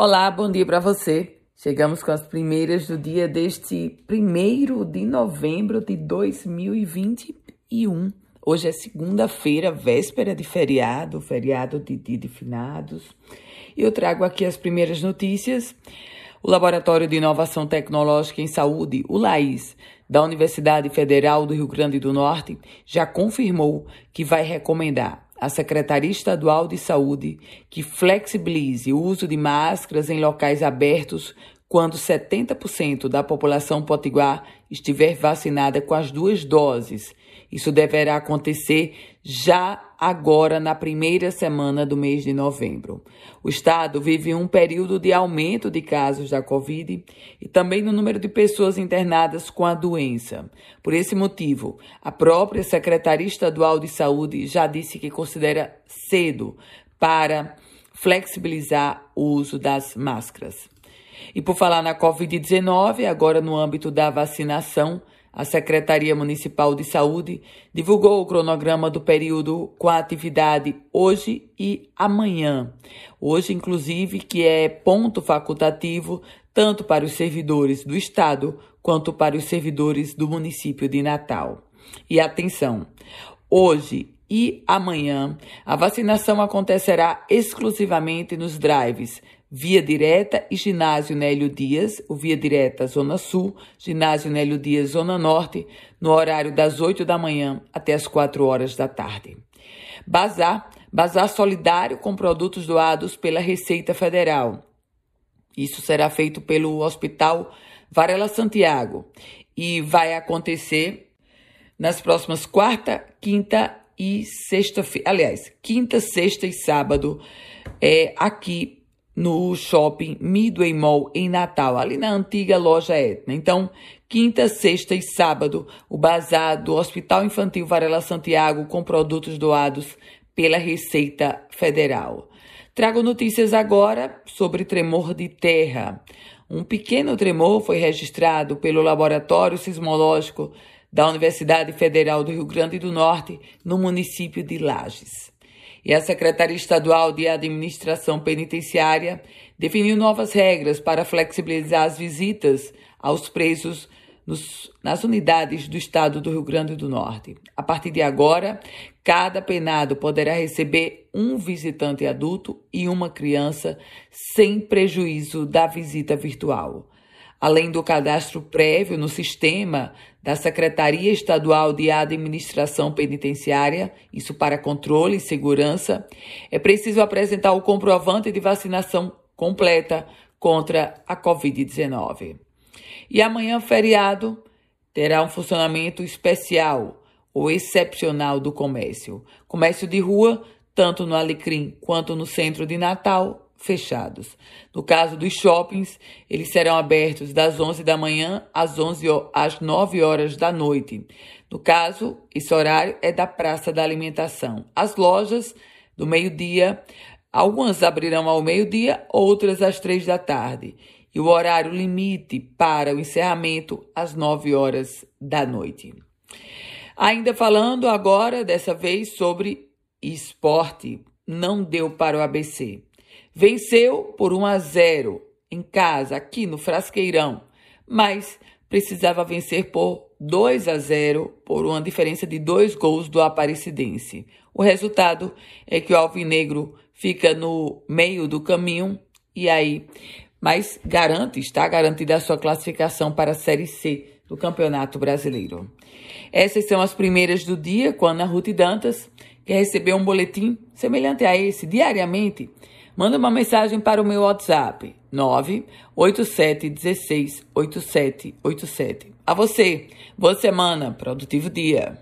Olá, bom dia para você. Chegamos com as primeiras do dia deste 1 de novembro de 2021. Hoje é segunda-feira, véspera de feriado, feriado de dia de finados. E eu trago aqui as primeiras notícias. O Laboratório de Inovação Tecnológica em Saúde, o LAIS, da Universidade Federal do Rio Grande do Norte, já confirmou que vai recomendar a Secretaria Estadual de Saúde que flexibilize o uso de máscaras em locais abertos quando 70% da população potiguar estiver vacinada com as duas doses. Isso deverá acontecer já agora na primeira semana do mês de novembro. O estado vive um período de aumento de casos da Covid e também no número de pessoas internadas com a doença. Por esse motivo, a própria Secretaria Estadual de Saúde já disse que considera cedo para flexibilizar o uso das máscaras. E por falar na Covid-19, agora no âmbito da vacinação, a Secretaria Municipal de Saúde divulgou o cronograma do período com a atividade hoje e amanhã. Hoje, inclusive, que é ponto facultativo tanto para os servidores do Estado quanto para os servidores do município de Natal. E atenção, hoje e amanhã a vacinação acontecerá exclusivamente nos drives Via Direta e Ginásio Nélio Dias, o Via Direta Zona Sul, Ginásio Nélio Dias Zona Norte, no horário das 8 da manhã até as 4 horas da tarde. Bazar, bazar solidário com produtos doados pela Receita Federal. Isso será feito pelo Hospital Varela Santiago e vai acontecer nas próximas quarta, quinta e sexta-feira. Aliás, quinta, sexta e sábado é aqui no shopping Midway Mall em Natal, ali na antiga loja Etna. Então, quinta, sexta e sábado, o bazar do Hospital Infantil Varela Santiago com produtos doados pela Receita Federal. Trago notícias agora sobre tremor de terra. Um pequeno tremor foi registrado pelo Laboratório Sismológico da Universidade Federal do Rio Grande do Norte, no município de Lages. E a Secretaria Estadual de Administração Penitenciária definiu novas regras para flexibilizar as visitas aos presos nos, nas unidades do Estado do Rio Grande do Norte. A partir de agora, cada penado poderá receber um visitante adulto e uma criança, sem prejuízo da visita virtual além do cadastro prévio no sistema da Secretaria Estadual de Administração Penitenciária, isso para controle e segurança, é preciso apresentar o comprovante de vacinação completa contra a Covid-19. E amanhã, feriado, terá um funcionamento especial ou excepcional do comércio. Comércio de rua, tanto no Alecrim quanto no centro de Natal, fechados. No caso dos shoppings, eles serão abertos das 11 da manhã às 11 às 9 horas da noite. No caso, esse horário é da praça da alimentação. As lojas do meio-dia, algumas abrirão ao meio-dia, outras às 3 da tarde. E o horário limite para o encerramento às 9 horas da noite. Ainda falando agora, dessa vez, sobre esporte, não deu para o ABC. Venceu por 1 a 0 em casa, aqui no Frasqueirão, mas precisava vencer por 2 a 0 por uma diferença de dois gols do Aparecidense. O resultado é que o Alvinegro fica no meio do caminho e aí, mas garante, está garantida a sua classificação para a Série C do Campeonato Brasileiro. Essas são as primeiras do dia com Ana Ruth Dantas, que recebeu um boletim semelhante a esse diariamente Manda uma mensagem para o meu WhatsApp 987168787. A você, boa semana, produtivo dia.